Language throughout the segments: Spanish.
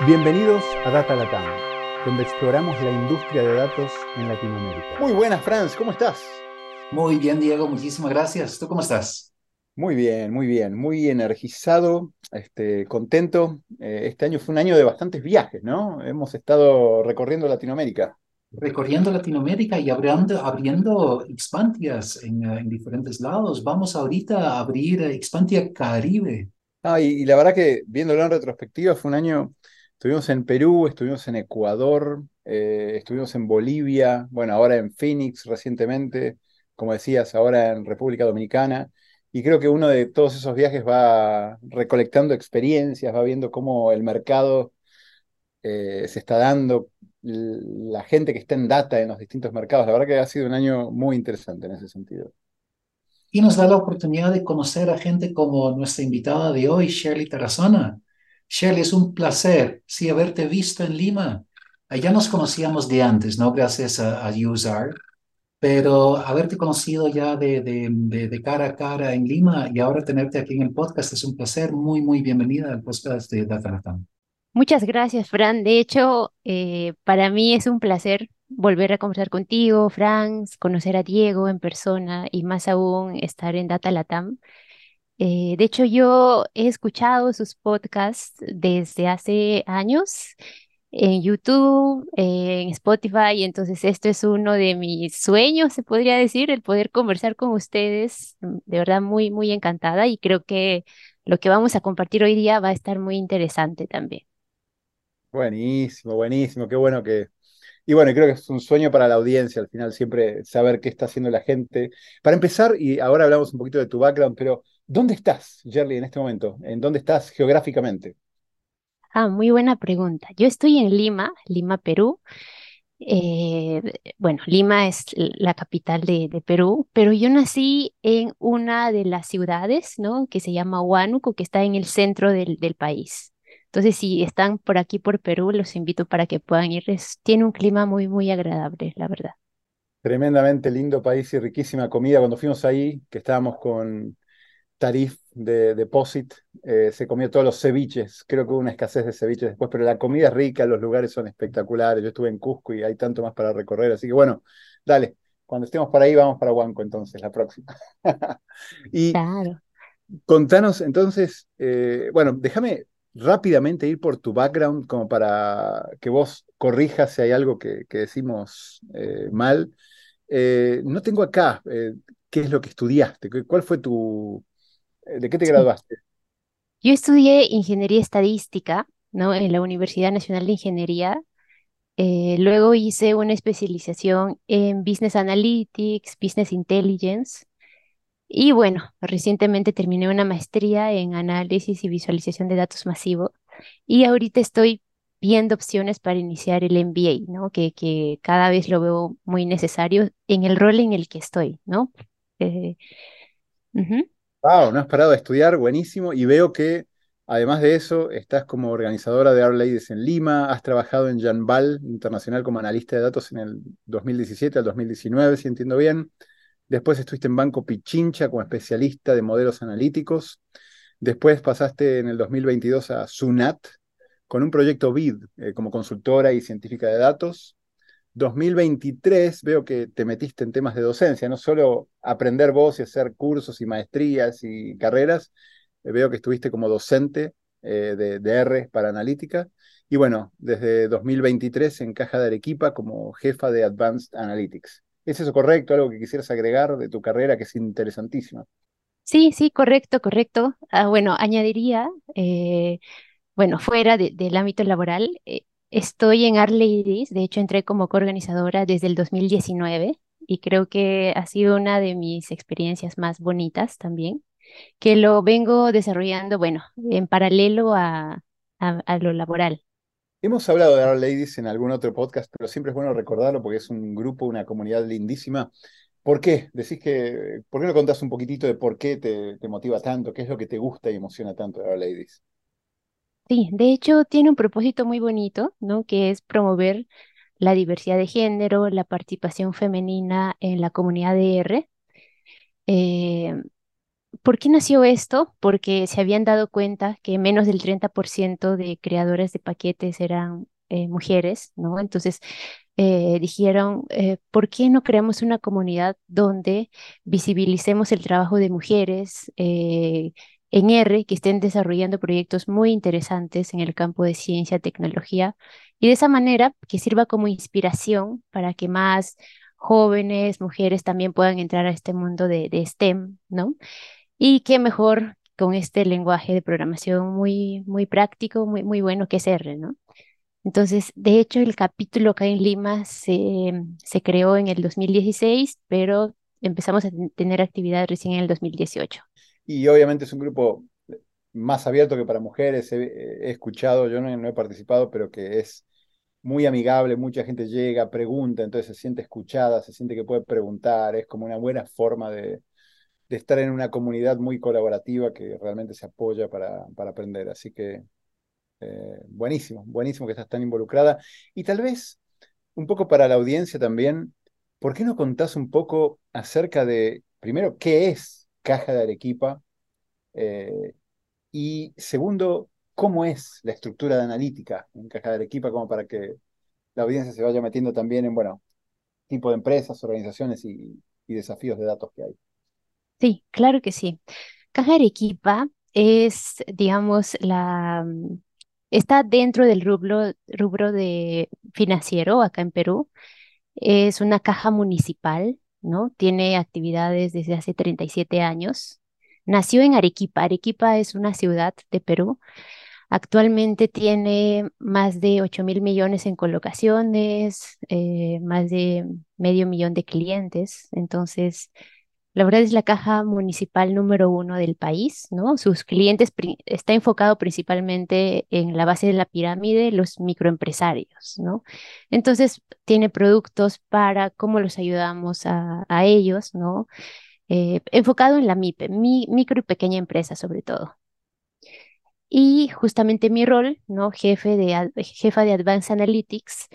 Bienvenidos a Data Latam, donde exploramos la industria de datos en Latinoamérica. Muy buenas, Franz, ¿cómo estás? Muy bien, Diego, muchísimas gracias. ¿Tú cómo estás? Muy bien, muy bien, muy energizado, este, contento. Eh, este año fue un año de bastantes viajes, ¿no? Hemos estado recorriendo Latinoamérica. Recorriendo Latinoamérica y abriendo, abriendo Expantias en, en diferentes lados. Vamos ahorita a abrir Expantia Caribe. Ah, y, y la verdad que viéndolo en retrospectiva fue un año Estuvimos en Perú, estuvimos en Ecuador, eh, estuvimos en Bolivia, bueno, ahora en Phoenix recientemente, como decías, ahora en República Dominicana. Y creo que uno de todos esos viajes va recolectando experiencias, va viendo cómo el mercado eh, se está dando, la gente que está en data en los distintos mercados. La verdad que ha sido un año muy interesante en ese sentido. Y nos da la oportunidad de conocer a gente como nuestra invitada de hoy, Shirley Tarazona Shirley, es un placer, sí, haberte visto en Lima. Ya nos conocíamos de antes, ¿no? Gracias a, a USAR, pero haberte conocido ya de, de, de, cara a cara en Lima y ahora tenerte aquí en el podcast es un placer. Muy, muy bienvenida al podcast de Data Muchas gracias, Fran. De hecho, eh, para mí es un placer volver a conversar contigo, Franz, conocer a Diego en persona y más aún estar en Data Latam. Eh, de hecho, yo he escuchado sus podcasts desde hace años en YouTube, en Spotify, y entonces esto es uno de mis sueños, se podría decir, el poder conversar con ustedes. Mm, de verdad, muy, muy encantada y creo que lo que vamos a compartir hoy día va a estar muy interesante también. Buenísimo, buenísimo, qué bueno que, y bueno, creo que es un sueño para la audiencia al final, siempre saber qué está haciendo la gente. Para empezar, y ahora hablamos un poquito de tu background, pero ¿Dónde estás, Jerry, en este momento? ¿En dónde estás geográficamente? Ah, muy buena pregunta. Yo estoy en Lima, Lima, Perú. Eh, bueno, Lima es la capital de, Perú, pero yo nací en una de las ciudades, ¿no? Que se llama Huánuco, que está en el centro del, país. Entonces, si están por aquí, por Perú, los invito para que puedan ir. tiene un clima muy, muy agradable, la verdad. Tremendamente lindo país y riquísima comida. Cuando fuimos ahí, que estábamos con Tarif de Deposit, eh, se comió todos los ceviches. Creo que hubo una escasez de ceviches después, pero la comida es rica, los lugares son espectaculares. Yo estuve en Cusco y hay tanto más para recorrer. Así que bueno, dale, cuando estemos por ahí vamos para Huanco entonces, la próxima. y claro. contanos entonces, eh, bueno, déjame rápidamente ir por tu background como para que vos corrijas si hay algo que, decimos eh, mal. no tengo acá qué es lo que estudiaste, cuál fue tu, eh, ¿De qué te graduaste? Yo estudié ingeniería estadística, ¿no? En la Universidad Nacional de Ingeniería. Eh, luego hice una especialización en Business Analytics, Business Intelligence. Y bueno, recientemente terminé una maestría en análisis y visualización de datos masivos. Y ahorita estoy viendo opciones para iniciar el MBA, ¿no? Que, que cada vez lo veo muy necesario en el rol en el que estoy, ¿no? Eh, Wow, no has parado de estudiar, buenísimo. Y veo que, además de eso, estás como organizadora de Our Ladies en Lima, has trabajado en Janbal Internacional como analista de datos en el 2017 al 2019, si entiendo bien. Después estuviste en Banco Pichincha como especialista de modelos analíticos. Después pasaste en el 2022 a SUNAT con un proyecto BID eh, como consultora y científica de datos. 2023 veo que te metiste en temas de docencia, no solo aprender vos y hacer cursos y maestrías y carreras, eh, veo que estuviste como docente eh, de, R para analítica. Y bueno, desde 2023 en Caja de Arequipa como jefa de Advanced Analytics. ¿Es eso correcto? ¿Algo que quisieras agregar de tu carrera que es interesantísima? Sí, sí, correcto, correcto. Ah, bueno, añadiría, eh, bueno, fuera del ámbito laboral, Estoy en Art de hecho entré como coorganizadora desde el 2019 y creo que ha sido una de mis experiencias más bonitas también, que lo vengo desarrollando, bueno, en paralelo a, a, lo laboral. Hemos hablado de Art Ladies en algún otro podcast, pero siempre es bueno recordarlo porque es un grupo, una comunidad lindísima. ¿Por qué? Decís que, ¿por qué no contás un poquitito de por qué te, motiva tanto? ¿Qué es lo que te gusta y emociona tanto de Art Ladies? Sí, de hecho tiene un propósito muy bonito, ¿no? Que es promover la diversidad de género, la participación femenina en la comunidad de R. Eh, ¿por qué nació esto? Porque se habían dado cuenta que menos del 30% de creadores de paquetes eran eh, mujeres, ¿no? Entonces eh, dijeron, eh, ¿por qué no creamos una comunidad donde visibilicemos el trabajo de mujeres en R que estén desarrollando proyectos muy interesantes en el campo de ciencia, tecnología, y de esa manera que sirva como inspiración para que más jóvenes, mujeres también puedan entrar a este mundo de, de STEM, ¿no? Y qué mejor con este lenguaje de programación muy, muy práctico, muy, muy bueno que es R, ¿no? Entonces, de hecho, el capítulo acá en Lima se, se creó en el 2016, pero empezamos a tener actividad recién en el 2018. Y obviamente es un grupo más abierto que para mujeres. He, escuchado, yo no, he participado, pero que es muy amigable, mucha gente llega, pregunta, entonces se siente escuchada, se siente que puede preguntar, es como una buena forma de, de estar en una comunidad muy colaborativa que realmente se apoya para, para aprender. Así que eh, buenísimo, buenísimo que estás tan involucrada. Y tal vez, un poco para la audiencia también, ¿por qué no contás un poco acerca de, primero, qué es Caja de Arequipa? Eh, y segundo, ¿cómo es la estructura de analítica en Caja de Arequipa? Como para que la audiencia se vaya metiendo también en, bueno, tipo de empresas, organizaciones y, y desafíos de datos que hay. Sí, claro que sí. Caja Arequipa es, digamos, la, Está dentro del rubro, rubro de financiero acá en Perú. Es una caja municipal, ¿no? Tiene actividades desde hace 37 años. Nació en Arequipa. Arequipa es una ciudad de Perú. Actualmente tiene más de 8 mil millones en colocaciones, eh, más de medio millón de clientes. Entonces, la verdad es la caja municipal número uno del país, ¿no? Sus clientes está enfocado principalmente en la base de la pirámide, los microempresarios, ¿no? Entonces tiene productos para cómo los ayudamos a, ellos, ¿no? Eh, enfocado en la MIPE, micro y pequeña empresa sobre todo. Y justamente mi rol, ¿no? Jefe de, jefa de Advanced Analytics,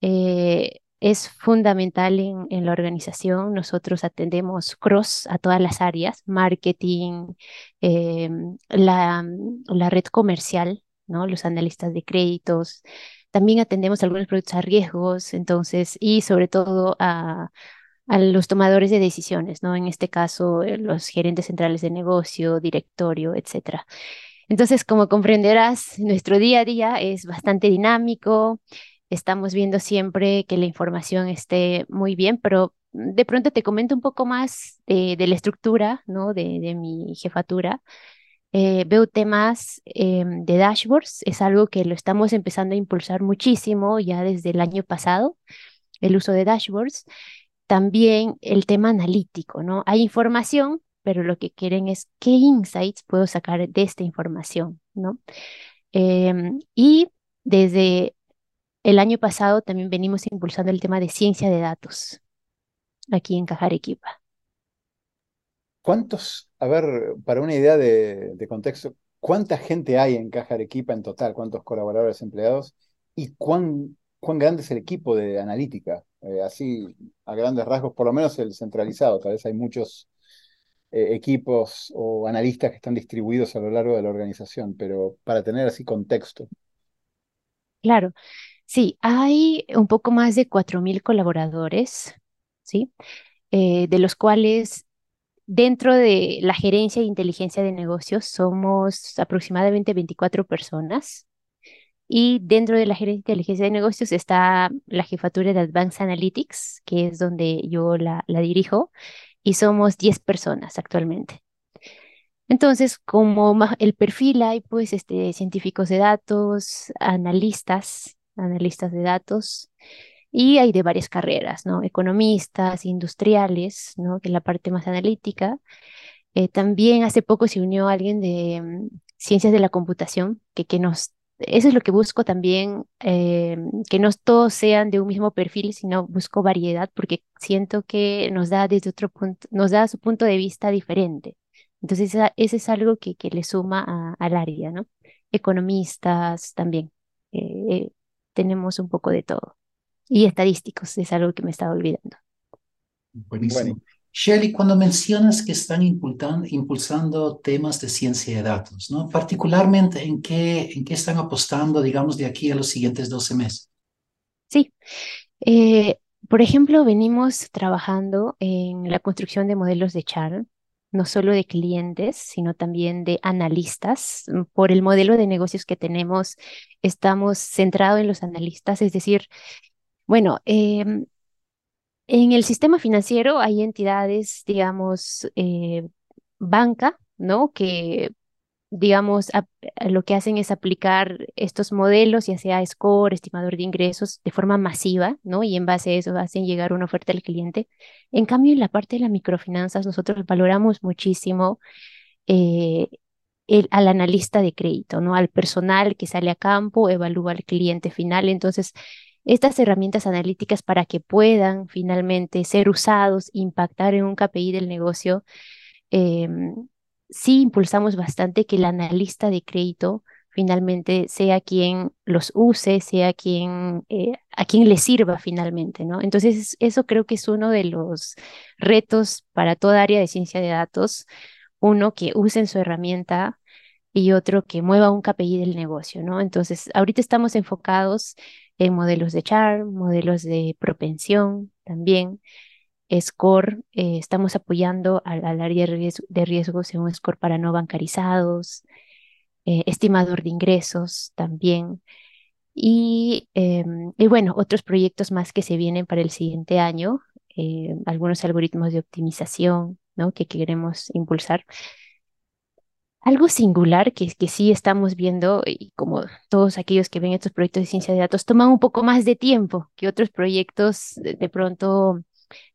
eh, es fundamental en, la organización. Nosotros atendemos cross a todas las áreas, marketing, eh, la, la, red comercial, ¿no? los analistas de créditos. También atendemos algunos productos a riesgos, entonces, y sobre todo a, a los tomadores de decisiones, ¿no? En este caso, eh, los gerentes centrales de negocio, directorio, etcétera. Entonces, como comprenderás, nuestro día a día es bastante dinámico, estamos viendo siempre que la información esté muy bien, pero de pronto te comento un poco más de, la estructura, ¿no? De, mi jefatura. Eh, veo temas em, de dashboards, es algo que lo estamos empezando a impulsar muchísimo ya desde el año pasado, el uso de dashboards. También el tema analítico, ¿no? Hay información, pero lo que quieren es qué insights puedo sacar de esta información, ¿no? Em, y desde el año pasado también venimos impulsando el tema de ciencia de datos aquí en Caja Arequipa. ¿Cuántos, a ver, para una idea de, contexto, cuánta gente hay en Caja Arequipa en total? ¿Cuántos colaboradores empleados? ¿Y cuán, cuán grande es el equipo de analítica? Eh, así, a grandes rasgos, por lo menos el centralizado. Tal vez hay muchos eh, equipos o analistas que están distribuidos a lo largo de la organización, pero para tener así contexto. Claro. Sí, hay un poco más de 4.000 colaboradores, ¿sí? Eh, de los cuales dentro de la gerencia de inteligencia de negocios somos aproximadamente 24 personas. Y dentro de la gerencia de inteligencia de negocios está la jefatura de Advanced Analytics, que es donde yo la, la dirijo, y somos 10 personas actualmente. Entonces, como el perfil hay pues este, científicos de datos, analistas, analistas de datos, y hay de varias carreras, ¿no? Economistas, industriales, ¿no? Que es la parte más analítica. Eh, también hace poco se unió alguien de mm, ciencias de la computación, que, que nos, eso es lo que busco también, eh, que no todos sean de un mismo perfil, sino busco variedad, porque siento que nos da desde otro punto, nos da su punto de vista diferente. Entonces, ese es algo que, que le suma al área, ¿no? Economistas también. Eh, tenemos un poco de todo. Y estadísticos, es algo que me estaba olvidando. Buenísimo. Shirley, cuando mencionas que están impulsando temas de ciencia de datos, ¿no? Particularmente, ¿en qué, en qué están apostando, digamos, de aquí a los siguientes 12 meses? Sí. Eh, por ejemplo, venimos trabajando en la construcción de modelos de char, no solo de clientes, sino también de analistas. Por el modelo de negocios que tenemos, estamos centrados en los analistas, es decir, bueno, em, en el sistema financiero hay entidades, digamos, eh, banca, ¿no? Que, digamos, lo que hacen es aplicar estos modelos, ya sea score, estimador de ingresos, de forma masiva, ¿no? Y en base a eso hacen llegar una oferta al cliente. En cambio, en la parte de las microfinanzas, nosotros valoramos muchísimo eh, el, al analista de crédito, ¿no? Al personal que sale a campo, evalúa al cliente final. Entonces, estas herramientas analíticas para que puedan finalmente ser usados, impactar en un KPI del negocio, em, sí impulsamos bastante que el analista de crédito finalmente sea quien los use, sea quien, eh, a quien le sirva finalmente, ¿no? Entonces, eso creo que es uno de los retos para toda área de ciencia de datos. Uno, que usen su herramienta y otro, que mueva un KPI del negocio, ¿no? Entonces, ahorita estamos enfocados en modelos de char, modelos de propensión también. Score, eh, estamos apoyando al, área de riesgos en un score para no bancarizados, eh, estimador de ingresos también. Y, y, bueno, otros proyectos más que se vienen para el siguiente año, eh, algunos algoritmos de optimización ¿no? que queremos impulsar. Algo singular que, que sí estamos viendo, y como todos aquellos que ven estos proyectos de ciencia de datos, toman un poco más de tiempo que otros proyectos de, pronto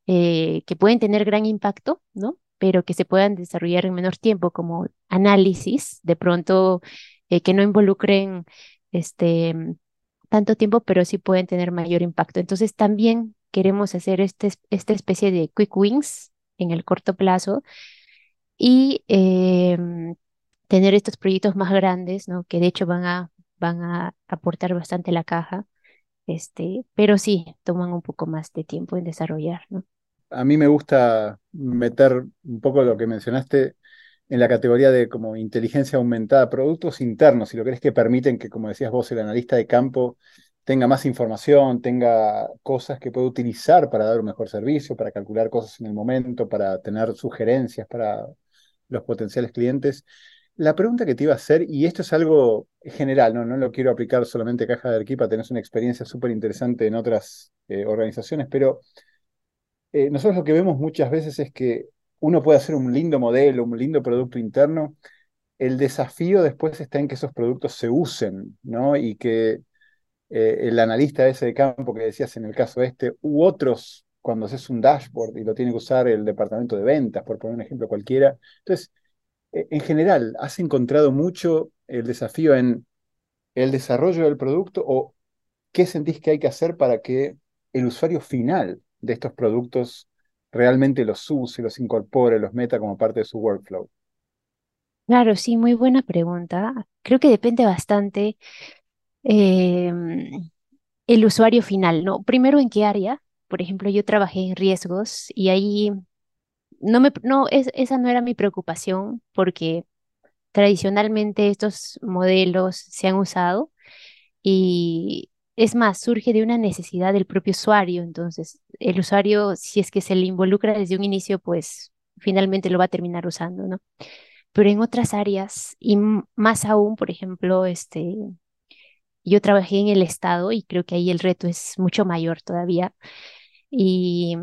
eh, que pueden tener gran impacto, ¿no? Pero que se puedan desarrollar en menor tiempo, como análisis, de pronto eh, que no involucren este, tanto tiempo, pero sí pueden tener mayor impacto. Entonces también queremos hacer este, esta especie de quick wins en el corto plazo y em, tener estos proyectos más grandes, ¿no? Que de hecho van a, van a aportar bastante la caja, este, pero sí, toman un poco más de tiempo en desarrollar. A mí me gusta meter un poco lo que mencionaste en la categoría de como inteligencia aumentada, productos internos, si lo crees que permiten que, como decías vos, el analista de campo tenga más información, tenga cosas que pueda utilizar para dar un mejor servicio, para calcular cosas en el momento, para tener sugerencias para los potenciales clientes. La pregunta que te iba a hacer, y esto es algo general, no, no lo quiero aplicar solamente a Caja de Arquipa, tenés una experiencia súper interesante en otras eh, organizaciones, pero eh, nosotros lo que vemos muchas veces es que uno puede hacer un lindo modelo, un lindo producto interno, el desafío después está en que esos productos se usen, ¿no? Y que eh, el analista ese de campo que decías en el caso este, u otros, cuando haces un dashboard y lo tiene que usar el departamento de ventas, por poner un ejemplo cualquiera. Entonces, en general, ¿has encontrado mucho el desafío en el desarrollo del producto o qué sentís que hay que hacer para que el usuario final de estos productos realmente los use, los incorpore, los meta como parte de su workflow? Claro, sí, muy buena pregunta. Creo que depende bastante em, el usuario final, ¿no? Primero, ¿en qué área? Por ejemplo, yo trabajé en riesgos y ahí no me, no, es, esa no era mi preocupación porque tradicionalmente estos modelos se han usado y es más, surge de una necesidad del propio usuario. Entonces, el usuario, si es que se le involucra desde un inicio, pues finalmente lo va a terminar usando, ¿no? Pero en otras áreas, y más aún, por ejemplo, este, yo trabajé en el Estado y creo que ahí el reto es mucho mayor todavía. Y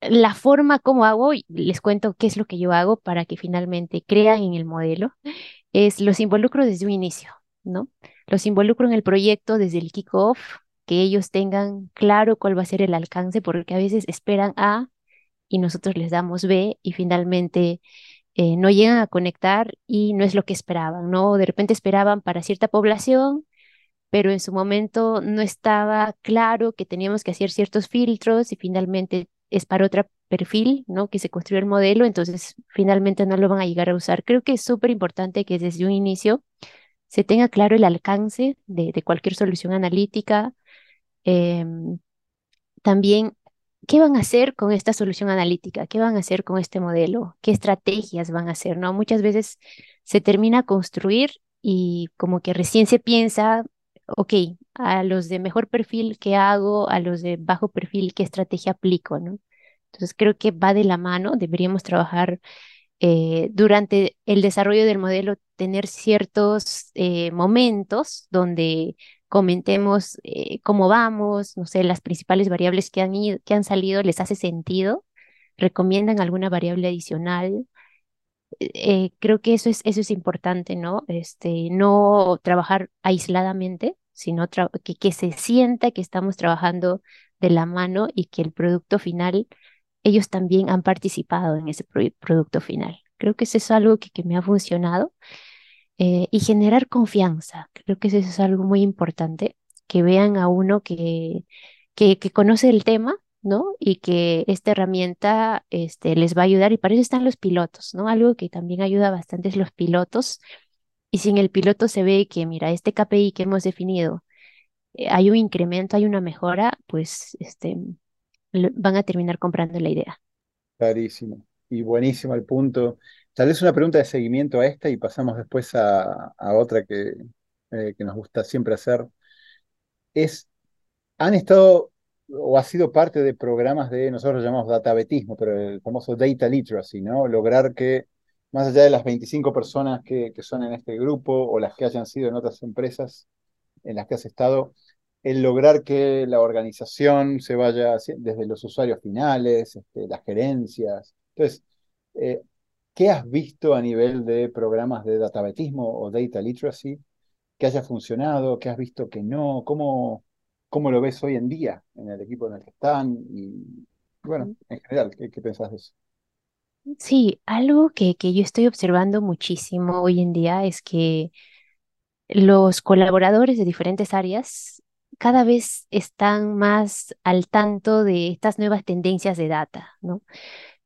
la forma como hago, y les cuento qué es lo que yo hago para que finalmente crean en el modelo, es los involucro desde un inicio, ¿no? Los involucro en el proyecto desde el kickoff, que ellos tengan claro cuál va a ser el alcance, porque a veces esperan A y nosotros les damos B y finalmente eh, no llegan a conectar y no es lo que esperaban, ¿no? De repente esperaban para cierta población, pero en su momento no estaba claro que teníamos que hacer ciertos filtros y finalmente es para otro perfil, ¿no? Que se construyó el modelo, entonces finalmente no lo van a llegar a usar. Creo que es súper importante que desde un inicio se tenga claro el alcance de, cualquier solución analítica. Em, también ¿qué van a hacer con esta solución analítica? ¿Qué van a hacer con este modelo? ¿Qué estrategias van a hacer? ¿no? Muchas veces se termina a construir y como que recién se piensa, ok, a los de mejor perfil, ¿qué hago? A los de bajo perfil, ¿qué estrategia aplico? ¿no? Entonces creo que va de la mano, deberíamos trabajar eh, durante el desarrollo del modelo, tener ciertos eh, momentos donde comentemos eh, cómo vamos, no sé, las principales variables que han, que han salido, les hace sentido, recomiendan alguna variable adicional. Creo que eso es, eso es importante, ¿no? Este, no trabajar aisladamente, sino que, que se sienta que estamos trabajando de la mano y que el producto final ellos también han participado en ese producto final. Creo que eso es algo que, que me ha funcionado. Eh, y generar confianza. Creo que eso es algo muy importante, que vean a uno que, que, que conoce el tema, Y que esta herramienta este, les va a ayudar. Y para eso están los pilotos, ¿no? Algo que también ayuda bastante es los pilotos. Y si en el piloto se ve que, mira, este KPI que hemos definido, eh, hay un incremento, hay una mejora, pues este, van a terminar comprando la idea. Clarísimo. Y buenísimo el punto. Tal vez una pregunta de seguimiento a esta y pasamos después a, otra que, eh, que nos gusta siempre hacer. Es, ¿han estado o ha sido parte de programas de, nosotros lo llamamos databetismo, pero el famoso data literacy, ¿no? Lograr que, más allá de las 25 personas que, que son en este grupo o las que hayan sido en otras empresas en las que has estado, el lograr que la organización se vaya desde los usuarios finales, este, las gerencias. Entonces, eh, ¿qué has visto a nivel de programas de databetismo o data literacy que haya funcionado, qué has visto que no? ¿Cómo, cómo lo ves hoy en día en el equipo en el que están? Y bueno, en general, ¿qué, qué pensás de eso? Sí, algo que, que yo estoy observando muchísimo hoy en día es que los colaboradores de diferentes áreas cada vez están más al tanto de estas nuevas tendencias de data, ¿no?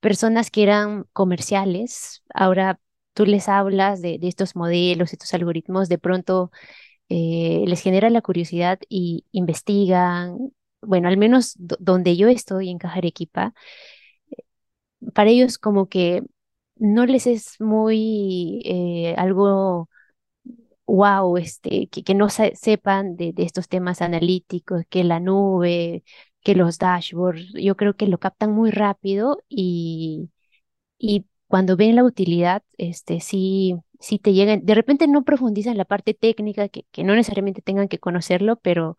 Personas que eran comerciales, ahora tú les hablas de, estos modelos, estos algoritmos, de pronto eh, les genera la curiosidad y investigan. Bueno, al menos donde yo estoy en Caja Arequipa, para ellos como que no les es muy eh, algo wow, este, que, que no sepan de, de, estos temas analíticos, que la nube, que los dashboards, yo creo que lo captan muy rápido y, y cuando ven la utilidad, este, sí, sí te llegan, de repente no profundizan la parte técnica, que, no necesariamente tengan que conocerlo, pero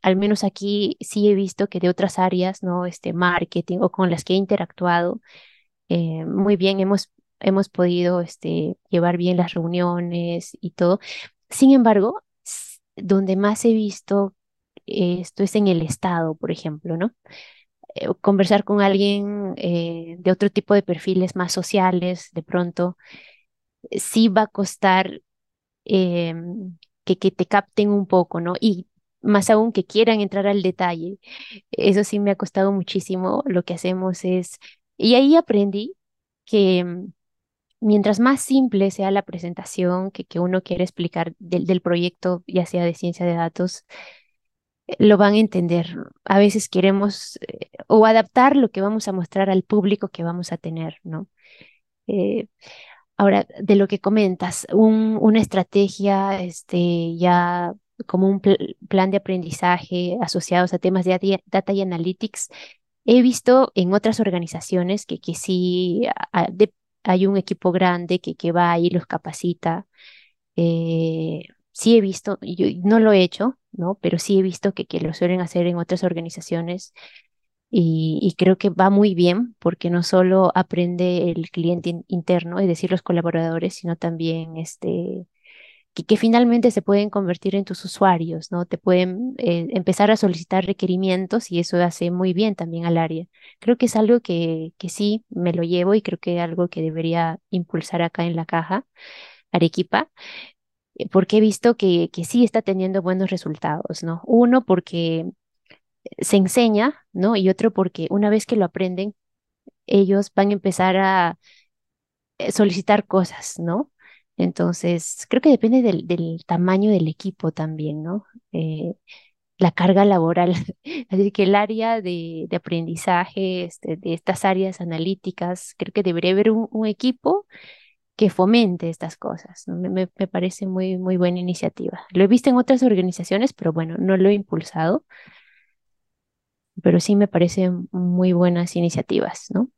al menos aquí sí he visto que de otras áreas, ¿no? Este marketing o con las que he interactuado, eh, muy bien, hemos hemos podido este, llevar bien las reuniones y todo. Sin embargo, donde más he visto esto es en el Estado, por ejemplo, ¿no? Eh, conversar con alguien eh, de otro tipo de perfiles más sociales, de pronto, sí va a costar em, que, que te capten un poco, ¿no? Y más aún que quieran entrar al detalle. Eso sí me ha costado muchísimo. Lo que hacemos es, y ahí aprendí que em, mientras más simple sea la presentación que, que uno quiere explicar del, del, proyecto, ya sea de ciencia de datos, lo van a entender. A veces queremos eh, o adaptar lo que vamos a mostrar al público que vamos a tener, ¿no? Eh, ahora, de lo que comentas, un, una estrategia este, ya como un pl plan de aprendizaje asociados a temas de data y analytics, he visto en otras organizaciones que, que sí, hay un equipo grande que, que va ahí, los capacita. Eh, sí he visto, yo no lo he hecho, ¿no? Pero sí he visto que, que lo suelen hacer en otras organizaciones y, creo que va muy bien porque no solo aprende el cliente interno, es decir, los colaboradores, sino también este, que, finalmente se pueden convertir en tus usuarios, ¿no? Te pueden eh, empezar a solicitar requerimientos y eso hace muy bien también al área. Creo que es algo que, que sí me lo llevo y creo que es algo que debería impulsar acá en la caja Arequipa, porque he visto que, que sí está teniendo buenos resultados, ¿no? Uno, porque se enseña, ¿no? Y otro, porque una vez que lo aprenden, ellos van a empezar a eh, solicitar cosas, ¿no? Entonces, creo que depende del, tamaño del equipo también, ¿no? Eh, la carga laboral. Así que el área de, de aprendizaje este, de estas áreas analíticas, creo que debería haber un equipo que fomente estas cosas. Me, me, me, parece muy, muy buena iniciativa. Lo he visto en otras organizaciones, pero bueno, no lo he impulsado. Pero sí me parecen muy buenas iniciativas, ¿no?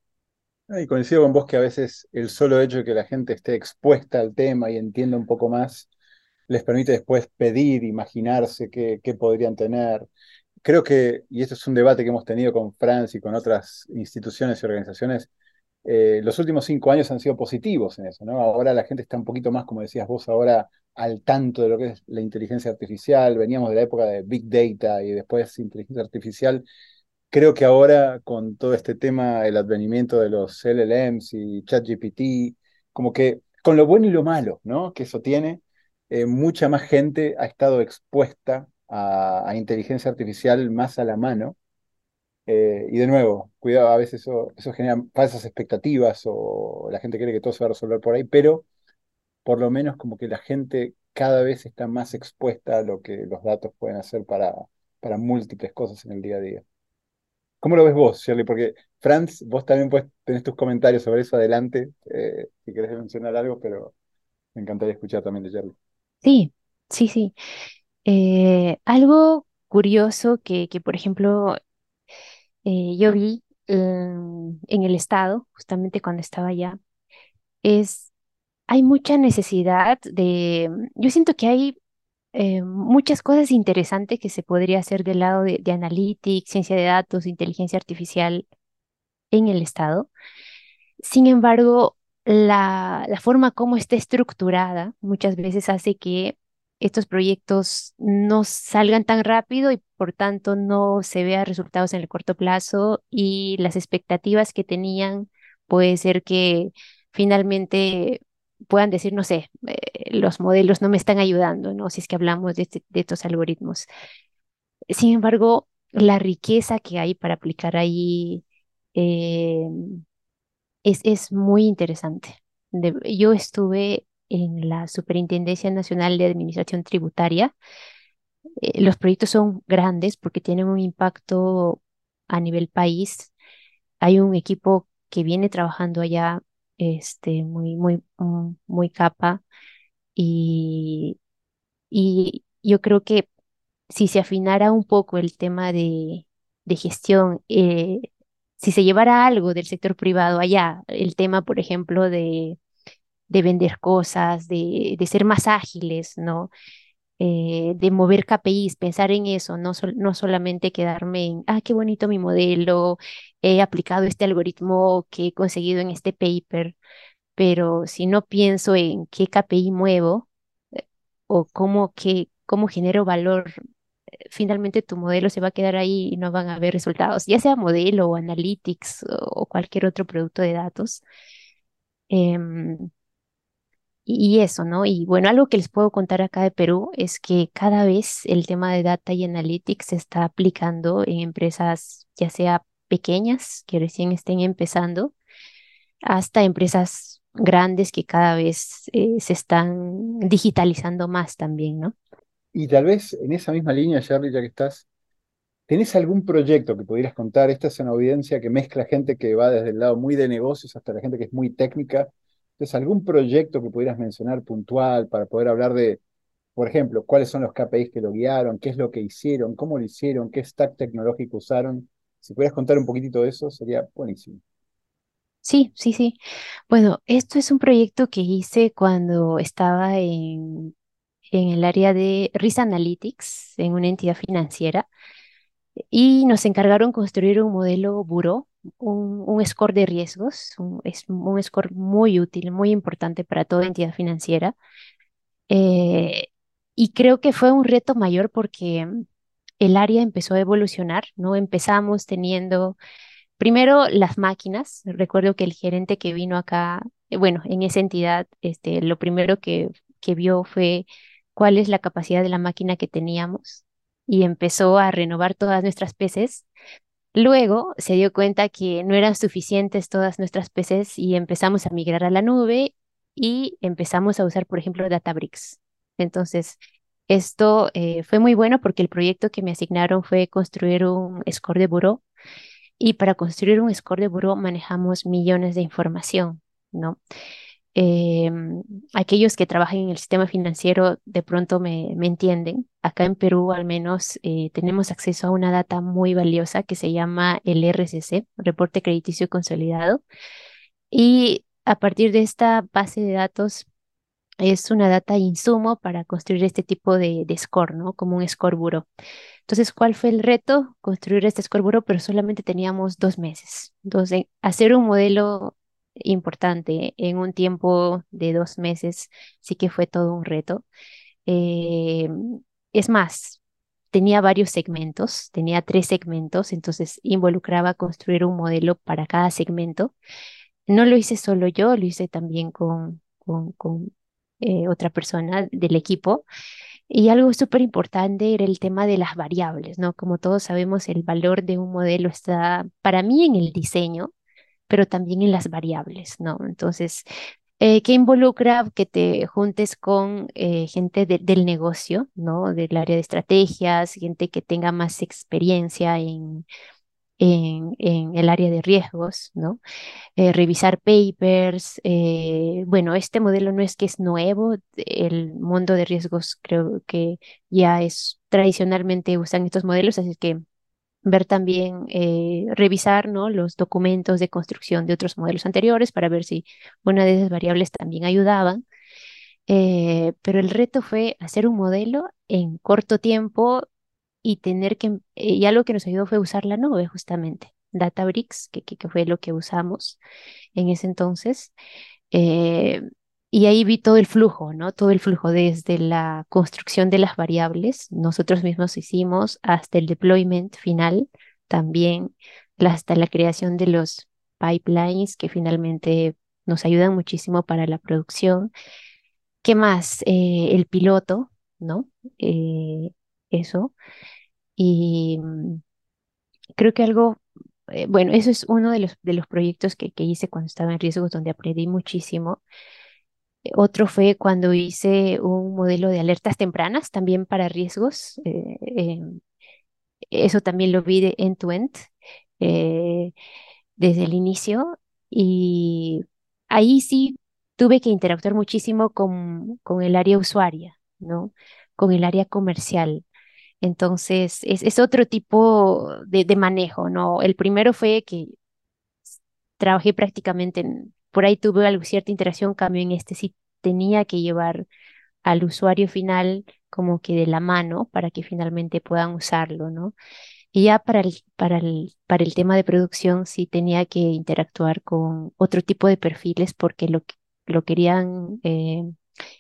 Y coincido con vos que a veces el solo hecho de que la gente esté expuesta al tema y entienda un poco más les permite después pedir, imaginarse qué, qué podrían tener. Creo que, y esto es un debate que hemos tenido con Francia y con otras instituciones y organizaciones, eh, los últimos cinco años han sido positivos en eso, ¿no? Ahora la gente está un poquito más, como decías vos, ahora al tanto de lo que es la inteligencia artificial. Veníamos de la época de Big Data y después inteligencia artificial. Creo que ahora con todo este tema, el advenimiento de los LLMs y ChatGPT, como que con lo bueno y lo malo, ¿no? Que eso tiene, eh, mucha más gente ha estado expuesta a, inteligencia artificial más a la mano. Eh, y de nuevo, cuidado, a veces eso, eso genera falsas expectativas o la gente cree que todo se va a resolver por ahí, pero por lo menos como que la gente cada vez está más expuesta a lo que los datos pueden hacer para, para múltiples cosas en el día a día. ¿Cómo lo ves vos, Shirley? Porque Franz, vos también puedes, tenés tus comentarios sobre eso adelante, eh, si querés mencionar algo, pero me encantaría escuchar también de Shirley. Sí, sí, sí. Eh, algo curioso que, que, por ejemplo, eh, yo vi em, en el estado, justamente cuando estaba allá, es, hay mucha necesidad de, yo siento que hay eh, muchas cosas interesantes que se podría hacer del lado de, de analytics, ciencia de datos, inteligencia artificial en el estado. Sin embargo, la, la forma como está estructurada muchas veces hace que estos proyectos no salgan tan rápido y por tanto no se vean resultados en el corto plazo y las expectativas que tenían puede ser que finalmente puedan decir, no sé, eh, los modelos no me están ayudando, ¿no? Si es que hablamos de, este, estos algoritmos. Sin embargo, la riqueza que hay para aplicar ahí eh, es, es muy interesante. yo estuve en la Superintendencia Nacional de Administración Tributaria. Eh, los proyectos son grandes porque tienen un impacto a nivel país. Hay un equipo que viene trabajando allá este, muy, muy, mm, muy capa y, y yo creo que si se afinara un poco el tema de, de gestión, eh, si se llevara algo del sector privado allá, el tema, por ejemplo, de, de vender cosas, de, de ser más ágiles, ¿no? Eh, de mover KPIs, pensar en eso, no, no solamente quedarme en, ah, qué bonito mi modelo, he aplicado este algoritmo que he conseguido en este paper, pero si no pienso en qué KPI muevo eh, o cómo, que, cómo genero valor finalmente tu modelo se va a quedar ahí y no van a haber resultados, ya sea modelo o analytics o cualquier otro producto de datos. Y eso, ¿no? Y bueno, algo que les puedo contar acá de Perú es que cada vez el tema de data y analytics se está aplicando en empresas, ya sea pequeñas, que recién estén empezando, hasta empresas grandes que cada vez eh, se están digitalizando más también, ¿no? Y tal vez en esa misma línea, Charlie, ya que estás, ¿tenés algún proyecto que pudieras contar? Esta es una audiencia que mezcla gente que va desde el lado muy de negocios hasta la gente que es muy técnica. Entonces, ¿algún proyecto que pudieras mencionar puntual para poder hablar de, por ejemplo, cuáles son los KPIs que lo guiaron, qué es lo que hicieron, cómo lo hicieron, qué stack tecnológico usaron? Si pudieras contar un poquitito de eso, sería buenísimo. Sí, sí, sí. Bueno, esto es un proyecto que hice cuando estaba en en el área de Risk Analytics en una entidad financiera y nos encargaron construir un modelo buró, un, score de riesgos, es un score muy útil, muy importante para toda entidad financiera. Eh, y creo que fue un reto mayor porque el área empezó a evolucionar, ¿no? Empezamos teniendo primero las máquinas. Recuerdo que el gerente que vino acá, eh, bueno, en esa entidad, este, lo primero que, que vio fue cuál es la capacidad de la máquina que teníamos y empezó a renovar todas nuestras PCs. Luego se dio cuenta que no eran suficientes todas nuestras PCs y empezamos a migrar a la nube y empezamos a usar, por ejemplo, Databricks. Entonces, Esto eh, fue muy bueno porque el proyecto que me asignaron fue construir un score de buró y para construir un score de buró manejamos millones de información, ¿no? Em, aquellos que trabajan en el sistema financiero de pronto me, me entienden. Acá en Perú al menos eh, tenemos acceso a una data muy valiosa que se llama el RCC, Reporte Crediticio Consolidado. Y a partir de esta base de datos es una data insumo para construir este tipo de, de score, ¿no? Como un score bureau. Entonces, ¿cuál fue el reto? Construir este score bureau, pero solamente teníamos dos meses. Entonces, hacer un modelo importante en un tiempo de dos meses sí que fue todo un reto. Eh, es más, tenía varios segmentos, tenía tres segmentos, entonces involucraba construir un modelo para cada segmento. No lo hice solo yo, lo hice también con, con, eh, otra persona del equipo. Y algo súper importante era el tema de las variables, ¿no? Como todos sabemos, el valor de un modelo está, para mí, en el diseño, pero también en las variables, ¿no? Entonces, eh, ¿qué involucra que te juntes con eh, gente del negocio, ¿no? Del área de estrategias, gente que tenga más experiencia en, en, el área de riesgos, ¿no? Eh, revisar papers. bueno, este modelo no es que es nuevo, el mundo de riesgos creo que ya es tradicionalmente usan estos modelos, así que ver también, eh, revisar ¿no? los documentos de construcción de otros modelos anteriores para ver si una de esas variables también ayudaban. Eh, pero el reto fue hacer un modelo en corto tiempo y tener que, eh, y algo que nos ayudó fue usar la nube justamente, Databricks, que, que, que fue lo que usamos en ese entonces. Y ahí vi todo el flujo, ¿no? Todo el flujo desde la construcción de las variables, nosotros mismos hicimos, hasta el deployment final, también hasta la creación de los pipelines que finalmente nos ayudan muchísimo para la producción. ¿Qué más? Eh, el piloto, ¿no? Eh, eso. Y mm, creo que algo, eh, bueno, eso es uno de los, de los proyectos que, que hice cuando estaba en riesgos, donde aprendí muchísimo otro fue cuando hice un modelo de alertas tempranas también para riesgos. Eh, em, eso también lo vi de end-to-end eh, desde el inicio. Y ahí sí tuve que interactuar muchísimo con, con el área usuaria, ¿no? Con el área comercial. Entonces, es, otro tipo de, de, manejo, ¿no? El primero fue que trabajé prácticamente en por ahí tuve algo, cierta interacción, cambio en este sí tenía que llevar al usuario final como que de la mano para que finalmente puedan usarlo, ¿no? Y ya para el, para el, para el tema de producción sí tenía que interactuar con otro tipo de perfiles porque lo, lo querían, eh,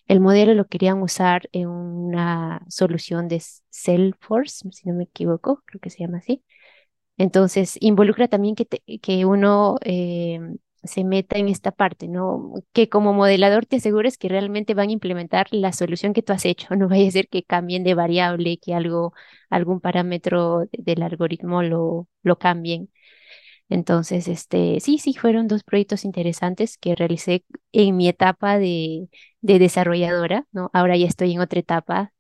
el modelo lo querían usar en una solución de Salesforce, si no me equivoco, creo que se llama así. Entonces, involucra también que, que uno eh, se meta en esta parte, ¿no? Que como modelador te asegures que realmente van a implementar la solución que tú has hecho, no vaya a ser que cambien de variable, que algo, algún parámetro del algoritmo lo, lo cambien. Entonces, este, sí, sí, fueron dos proyectos interesantes que realicé en mi etapa de, de desarrolladora, ¿no? Ahora ya estoy en otra etapa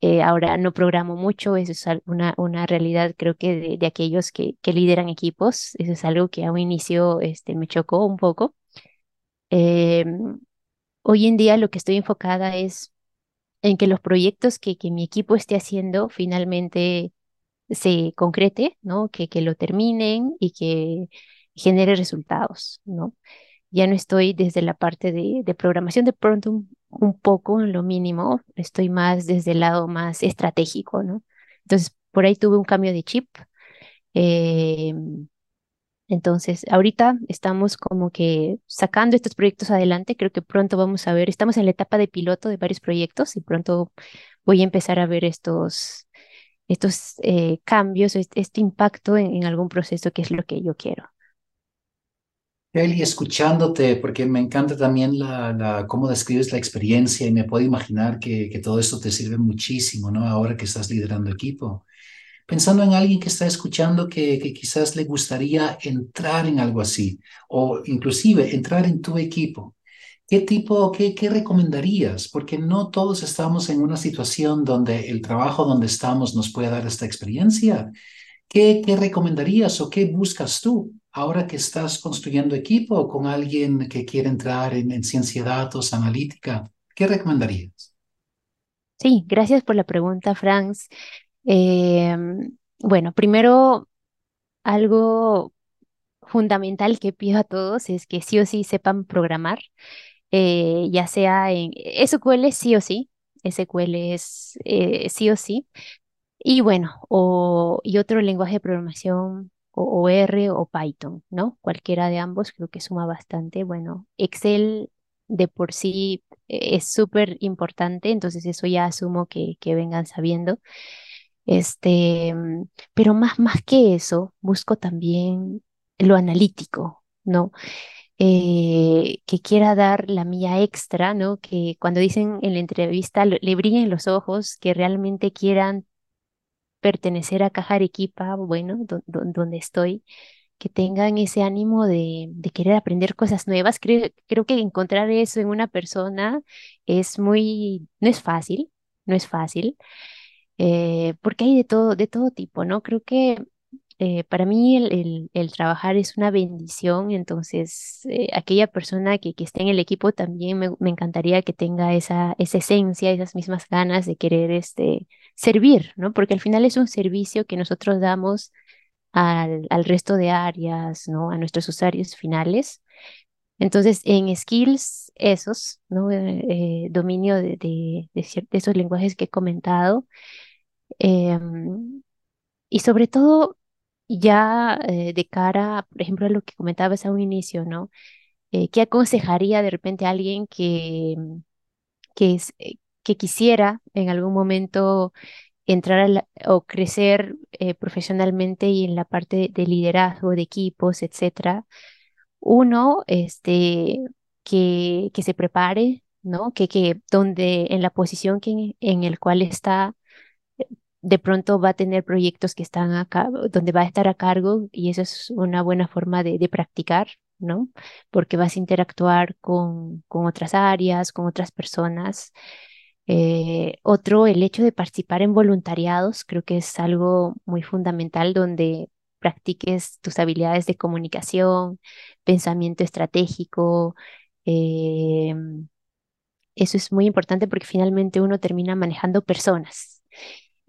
eh, ahora no programo mucho, eso es una, una realidad creo que de, aquellos que, que, lideran equipos, eso es algo que a un inicio este, me chocó un poco. Em, hoy en día lo que estoy enfocada es en que los proyectos que, que mi equipo esté haciendo finalmente se concrete, ¿no? Que, que lo terminen y que genere resultados, ¿no? Ya no estoy desde la parte de, de programación, de pronto un poco en lo mínimo, estoy más desde el lado más estratégico, ¿no? Entonces, por ahí tuve un cambio de chip. Eh, entonces, ahorita estamos como que sacando estos proyectos adelante. Creo que pronto vamos a ver, estamos en la etapa de piloto de varios proyectos y pronto voy a empezar a ver estos, estos eh, cambios, este, este impacto en algún proceso que es lo que yo quiero. Kelly, escuchándote, porque me encanta también la, cómo describes la experiencia y me puedo imaginar que, todo esto te sirve muchísimo, ¿no? Ahora que estás liderando equipo. Pensando en alguien que está escuchando que, quizás le gustaría entrar en algo así o inclusive entrar en tu equipo. ¿Qué tipo, qué, qué recomendarías? Porque no todos estamos en una situación donde el trabajo donde estamos nos puede dar esta experiencia. ¿Qué, qué recomendarías o qué buscas tú ahora que estás construyendo equipo con alguien que quiere entrar en, en ciencia de datos, analítica? ¿Qué recomendarías? Sí, gracias por la pregunta, Franz. Em, bueno, primero, algo fundamental que pido a todos es que sí o sí sepan programar, eh, ya sea en SQL sí o sí, SQL es eh, sí o sí, y bueno, o, y otro lenguaje de programación o, o R o Python, ¿no? Cualquiera de ambos creo que suma bastante. Bueno, Excel de por sí eh, es súper importante, entonces eso ya asumo que, vengan sabiendo. Este, pero más, más que eso, busco también lo analítico, ¿no? Eh, que quiera dar la mía extra, ¿no? Que cuando dicen en la entrevista le brillen los ojos, que realmente quieran pertenecer a Caja Arequipa, bueno, do- do- donde estoy, que tengan ese ánimo de, de querer aprender cosas nuevas. Creo, creo que encontrar eso en una persona es muy, no es fácil, no es fácil, eh, porque hay de todo, de todo tipo, ¿no? Creo que eh, para mí el, trabajar es una bendición, entonces eh, aquella persona que, que esté en el equipo también me, encantaría que tenga esa, esencia, esas mismas ganas de querer este, servir, ¿no? Porque al final es un servicio que nosotros damos al, resto de áreas, ¿no? A nuestros usuarios finales. Entonces, en skills, esos, ¿no? Eh, dominio de, de, de esos lenguajes que he comentado. em, y sobre todo, ya eh, de cara, por ejemplo, a lo que comentabas a un inicio, ¿no? Eh, ¿qué aconsejaría de repente a alguien que, es, eh, que quisiera en algún momento entrar o crecer eh, profesionalmente y en la parte de liderazgo de equipos, etcétera? Uno, este, que, que se prepare, ¿no? Que, que donde en la posición que, en el cual está de pronto va a tener proyectos que están acá, donde va a estar a cargo y eso es una buena forma de, de practicar, ¿no? Porque vas a interactuar con, con otras áreas, con otras personas. Eh, otro, el hecho de participar en voluntariados, creo que es algo muy fundamental donde practiques tus habilidades de comunicación, pensamiento estratégico. eh, eso es muy importante porque finalmente uno termina manejando personas.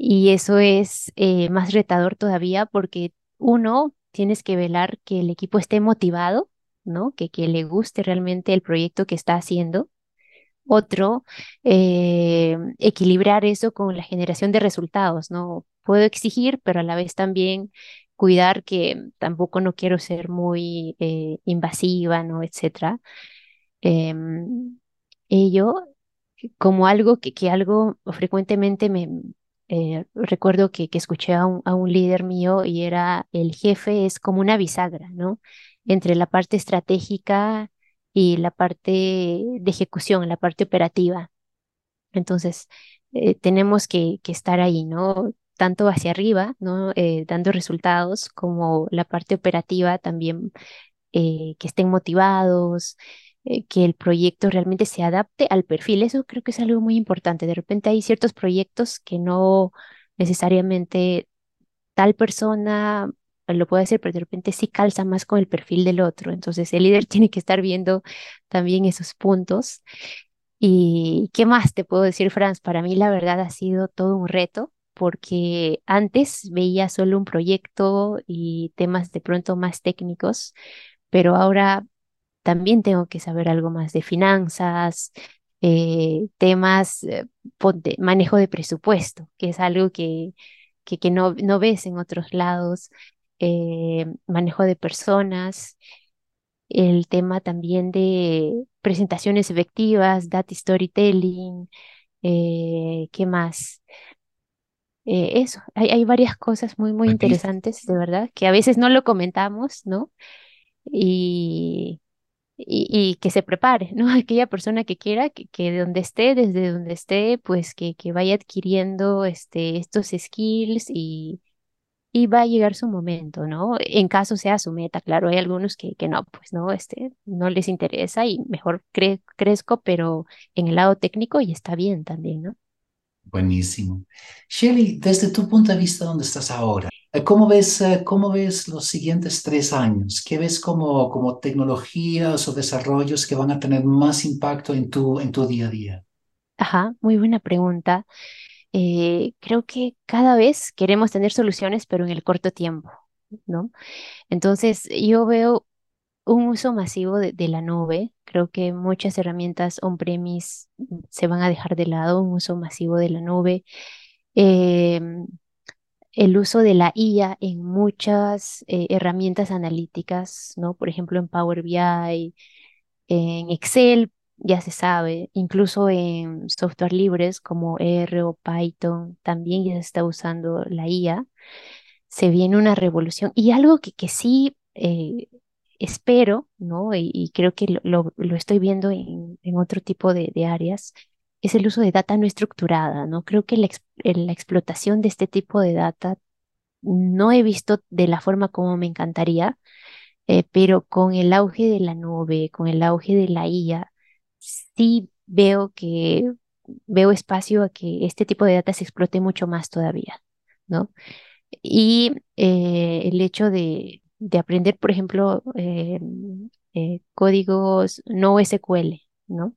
Y eso es eh, más retador todavía porque uno, tienes que velar que el equipo esté motivado, ¿no? Que, que le guste realmente el proyecto que está haciendo. Otro, eh, equilibrar eso con la generación de resultados, ¿no? Puedo exigir, pero a la vez también cuidar que tampoco no quiero ser muy eh, invasiva, ¿no? Etcétera. Em, ello como algo que, que algo frecuentemente me eh, recuerdo que, que escuché a un, a un líder mío y era el jefe es como una bisagra, ¿no? Entre la parte estratégica y la parte de ejecución, la parte operativa. Entonces, eh, tenemos que, que estar ahí, ¿no? Tanto hacia arriba, ¿no? Eh, dando resultados, como la parte operativa también que estén motivados, eh, que el proyecto realmente se adapte al perfil. Eso creo que es algo muy importante. De repente hay ciertos proyectos que no necesariamente tal persona lo puede hacer, pero de repente sí calza más con el perfil del otro. Entonces el líder tiene que estar viendo también esos puntos. ¿Y qué más te puedo decir, Franz? Para mí la verdad ha sido todo un reto. porque antes veía solo un proyecto y temas de pronto más técnicos, pero ahora también tengo que saber algo más de finanzas, eh, temas, eh, manejo de presupuesto, que es algo que, que, que no, no ves en otros lados, eh, manejo de personas, el tema también de presentaciones efectivas, data storytelling, eh, ¿qué más? Eso, hay, hay varias cosas muy, muy interesantes, de verdad, que a veces no lo comentamos, ¿no? Y, y, y que se prepare, ¿no? Aquella persona que quiera, que, que de donde esté, desde donde esté, pues que, que vaya adquiriendo este, estos skills y, y va a llegar su momento, ¿no? En caso sea su meta, claro, hay algunos que, que no, pues no, este, no les interesa y mejor crezco, pero en el lado técnico y está bien también, ¿no? Buenísimo. Shelly, desde tu punto de vista, ¿dónde estás ahora? Eh, ¿Cómo ves, eh, cómo ves los siguientes tres años? ¿Qué ves como, como tecnologías o desarrollos que van a tener más impacto en tu, en tu día a día? Ajá, muy buena pregunta. Eh, creo que cada vez queremos tener soluciones, pero en el corto tiempo, ¿no? Entonces, yo veo un uso masivo de, la nube. Creo que muchas herramientas on-premise se van a dejar de lado, un uso masivo de la nube. Em, el uso de la IA en muchas eh, herramientas analíticas, ¿no? Por ejemplo, en Power BI, en Excel, ya se sabe, incluso en software libres como R o Python, también ya se está usando la IA. Se viene una revolución y algo que, que sí eh, espero, ¿no? Y, creo que lo, lo, estoy viendo en, en otro tipo de, de, áreas, es el uso de data no estructurada, ¿no? Creo que la, explotación de este tipo de data no he visto de la forma como me encantaría, eh, pero con el auge de la nube, con el auge de la IA, sí veo que veo espacio a que este tipo de data se explote mucho más todavía, ¿no? Y eh, el hecho de, de, aprender, por ejemplo, eh, códigos no SQL, ¿no?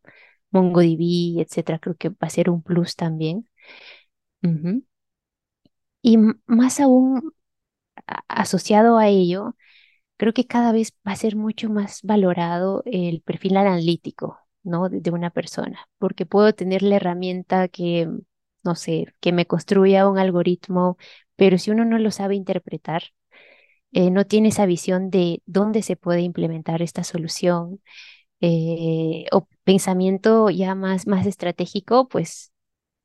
MongoDB, etcétera, creo que va a ser un plus también. Y más aún asociado a ello, creo que cada vez va a ser mucho más valorado el perfil analítico, ¿no? De, una persona, porque puedo tener la herramienta que, no sé, que me construya un algoritmo, pero si uno no lo sabe interpretar, eh, no tiene esa visión de dónde se puede implementar esta solución, eh, o pensamiento ya más, más estratégico, pues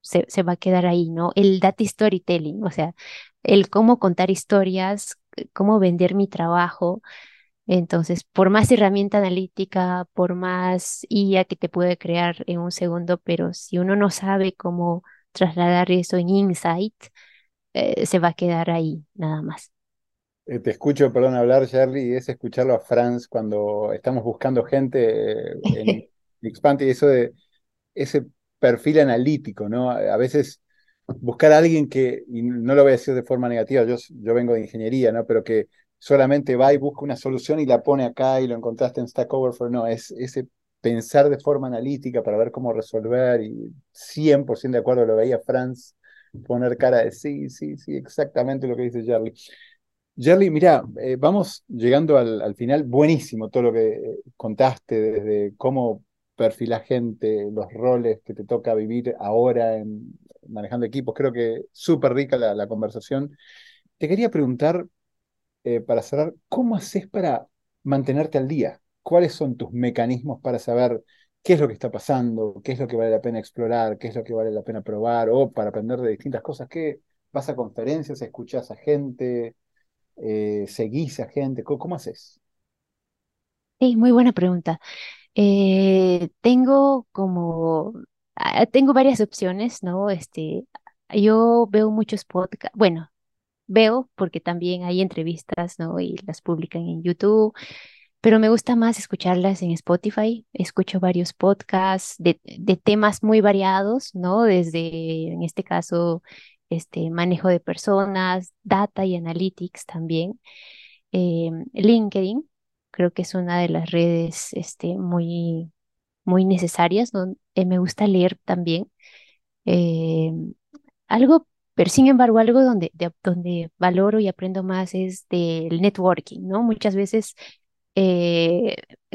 se, se, va a quedar ahí, ¿no? El data storytelling, o sea, el cómo contar historias, cómo vender mi trabajo. Entonces, por más herramienta analítica, por más IA que te puede crear en un segundo, pero si uno no sabe cómo trasladar eso en insight, eh, se va a quedar ahí nada más. Eh, te escucho, perdón, hablar, Charlie, y es escucharlo a Franz cuando estamos buscando gente eh, en Expand y eso de ese perfil analítico, ¿no? A veces buscar a alguien que, y no lo voy a decir de forma negativa, yo, yo vengo de ingeniería, ¿no? Pero que solamente va y busca una solución y la pone acá y lo encontraste en Stack Overflow, no, es ese pensar de forma analítica para ver cómo resolver y 100% de acuerdo, lo veía Franz poner cara de sí, sí, sí, exactamente lo que dice Charlie. Jerry, mira, eh, vamos llegando al, final. Buenísimo todo lo que eh, contaste, desde cómo perfila gente, los roles que te toca vivir ahora en manejando equipos. Creo que súper rica la, conversación. Te quería preguntar, eh, para cerrar, ¿cómo haces para mantenerte al día? ¿Cuáles son tus mecanismos para saber qué es lo que está pasando, qué es lo que vale la pena explorar, qué es lo que vale la pena probar, o para aprender de distintas cosas? ¿Qué vas a conferencias, escuchas a gente? Eh, ¿Seguís a gente? ¿Cómo, haces? Sí, muy buena pregunta. Eh, tengo como, ah, tengo varias opciones, ¿no? Este, yo veo muchos podcasts, bueno, veo porque también hay entrevistas, ¿no? Y las publican en YouTube, pero me gusta más escucharlas en Spotify. Escucho varios podcasts de, de temas muy variados, ¿no? Desde, en este caso, este, manejo de personas, data y analytics también. Eh, LinkedIn, creo que es una de las redes este, muy, muy necesarias, eh, me gusta leer también. Eh, algo, pero sin embargo, algo donde, donde valoro y aprendo más es del networking, ¿no? Muchas veces,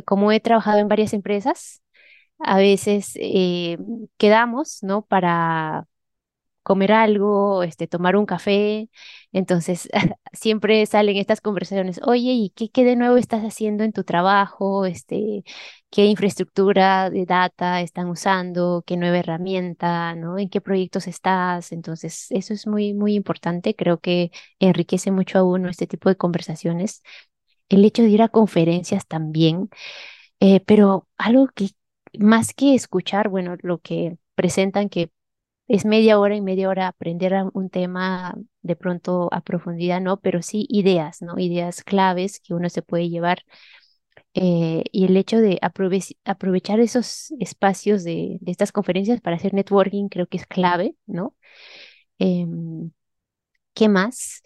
como he trabajado en varias empresas, a veces quedamos, ¿no? Para comer algo, este, tomar un café. Entonces, siempre salen estas conversaciones, oye, ¿y qué, qué de nuevo estás haciendo en tu trabajo? Este, ¿qué infraestructura de data están usando? ¿Qué nueva herramienta? ¿no? ¿En qué proyectos estás? Entonces, eso es muy, muy importante. Creo que enriquece mucho a uno este tipo de conversaciones. El hecho de ir a conferencias también, eh, pero algo que más que escuchar, bueno, lo que presentan que es media hora y media hora aprender un tema de pronto a profundidad, ¿no? Pero sí ideas, ¿no? Ideas claves que uno se puede llevar. Eh, y el hecho de aprovechar esos espacios de, estas conferencias para hacer networking creo que es clave, ¿no? Em, ¿qué más?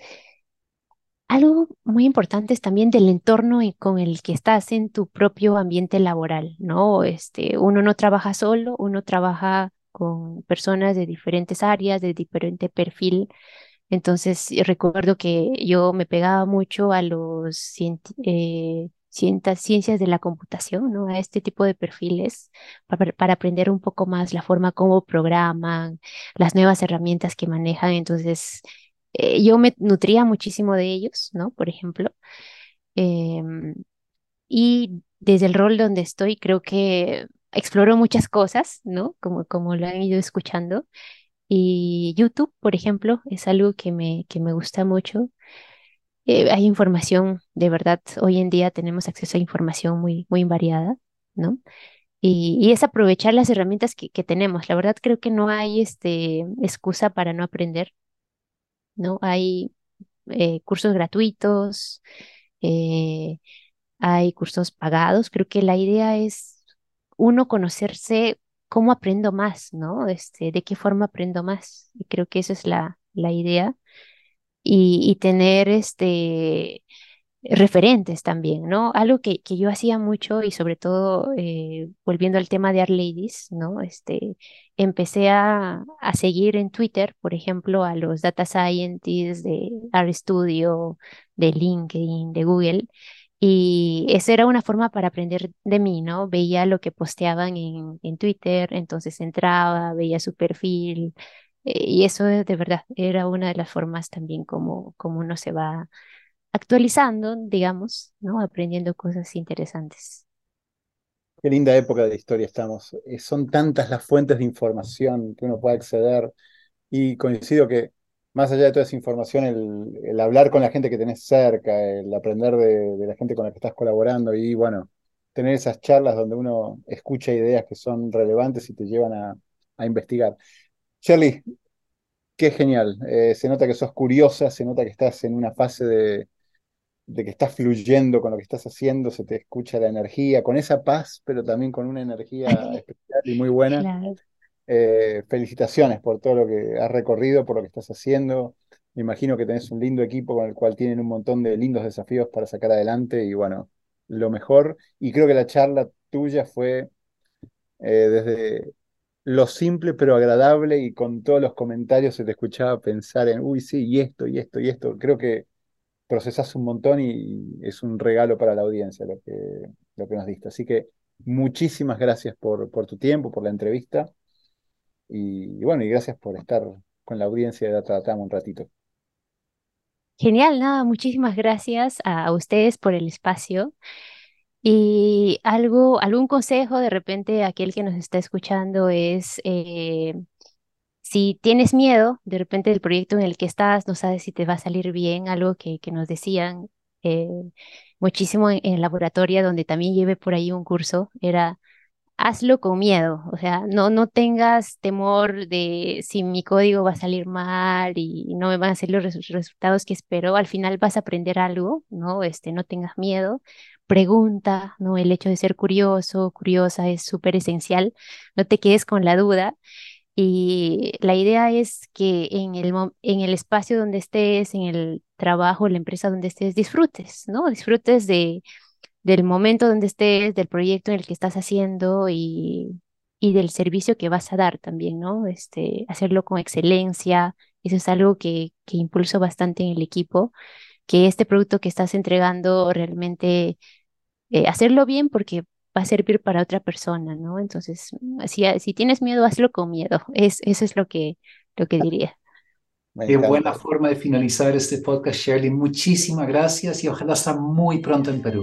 Algo muy importante es también del entorno con el que estás en tu propio ambiente laboral, ¿no? Este, uno no trabaja solo, uno trabaja con personas de diferentes áreas, de diferente perfil. Entonces, recuerdo que yo me pegaba mucho a los eh, ciencias de la computación, ¿no? A este tipo de perfiles para, para, aprender un poco más la forma como programan, las nuevas herramientas que manejan. Entonces, eh, yo me nutría muchísimo de ellos, ¿no? Por ejemplo. Em, y desde el rol donde estoy, creo que exploro muchas cosas, ¿no? Como, como lo han ido escuchando. Y YouTube, por ejemplo, es algo que me, que me gusta mucho. Eh, hay información, de verdad, hoy en día tenemos acceso a información muy, muy variada, ¿no? Y, y es aprovechar las herramientas que, que, tenemos. La verdad creo que no hay este, excusa para no aprender. ¿no? Hay eh, cursos gratuitos, eh, hay cursos pagados. Creo que la idea es uno conocerse cómo aprendo más, ¿no? Este, de qué forma aprendo más. Y creo que esa es la, la idea. Y, y tener este referentes también, ¿no? Algo que, que yo hacía mucho y sobre todo eh, volviendo al tema de Art Ladies, ¿no? Este, empecé a, a, seguir en Twitter, por ejemplo, a los data scientists de RStudio, de LinkedIn, de Google, y esa era una forma para aprender de mí, ¿no? Veía lo que posteaban en, en Twitter, entonces entraba, veía su perfil, eh, y eso de verdad era una de las formas también como, como uno se va actualizando, digamos, ¿no? Aprendiendo cosas interesantes. Qué linda época de historia estamos. Eh, son tantas las fuentes de información que uno puede acceder y coincido que más allá de toda esa información, el, hablar con la gente que tenés cerca, el aprender de, la gente con la que estás colaborando y bueno, tener esas charlas donde uno escucha ideas que son relevantes y te llevan a, investigar. Shirley, qué genial. Eh, se nota que sos curiosa, se nota que estás en una fase de, de que estás fluyendo con lo que estás haciendo, se te escucha la energía, con esa paz, pero también con una energía especial y muy buena. Eh, felicitaciones por todo lo que has recorrido, por lo que estás haciendo. Me imagino que tenés un lindo equipo con el cual tienen un montón de lindos desafíos para sacar adelante y bueno, lo mejor. Y creo que la charla tuya fue eh, desde lo simple pero agradable y con todos los comentarios se te escuchaba pensar en, uy, sí, y esto, y esto, y esto. Creo que procesas un montón y es un regalo para la audiencia lo que, lo que nos diste. Así que muchísimas gracias por, por tu tiempo, por la entrevista y, bueno, y gracias por estar con la audiencia de Data un ratito. Genial, nada, muchísimas gracias a, ustedes por el espacio. Y algo, algún consejo de repente aquel que nos está escuchando es eh, si tienes miedo, de repente del proyecto en el que estás, no sabes si te va a salir bien, algo que, que nos decían eh, muchísimo en, el laboratorio, donde también llevé por ahí un curso, era hazlo con miedo, o sea, no, no tengas temor de si mi código va a salir mal y no me van a salir los resultados que espero, al final vas a aprender algo, ¿no? Este, no tengas miedo, pregunta, ¿no? El hecho de ser curioso, curiosa es súper esencial, no te quedes con la duda y la idea es que en el, en el espacio donde estés, en el trabajo, la empresa donde estés, disfrutes, ¿no? Disfrutes de, del momento donde estés, del proyecto en el que estás haciendo y, y del servicio que vas a dar también, ¿no? Este, hacerlo con excelencia. Eso es algo que, que impulso bastante en el equipo, que este producto que estás entregando realmente eh, hacerlo bien porque va a servir para otra persona, ¿no? Entonces, si, si tienes miedo, hazlo con miedo. Es, eso es lo que, lo que diría. Qué buena forma de finalizar este podcast, Shirley. Muchísimas gracias y ojalá estar muy pronto en Perú.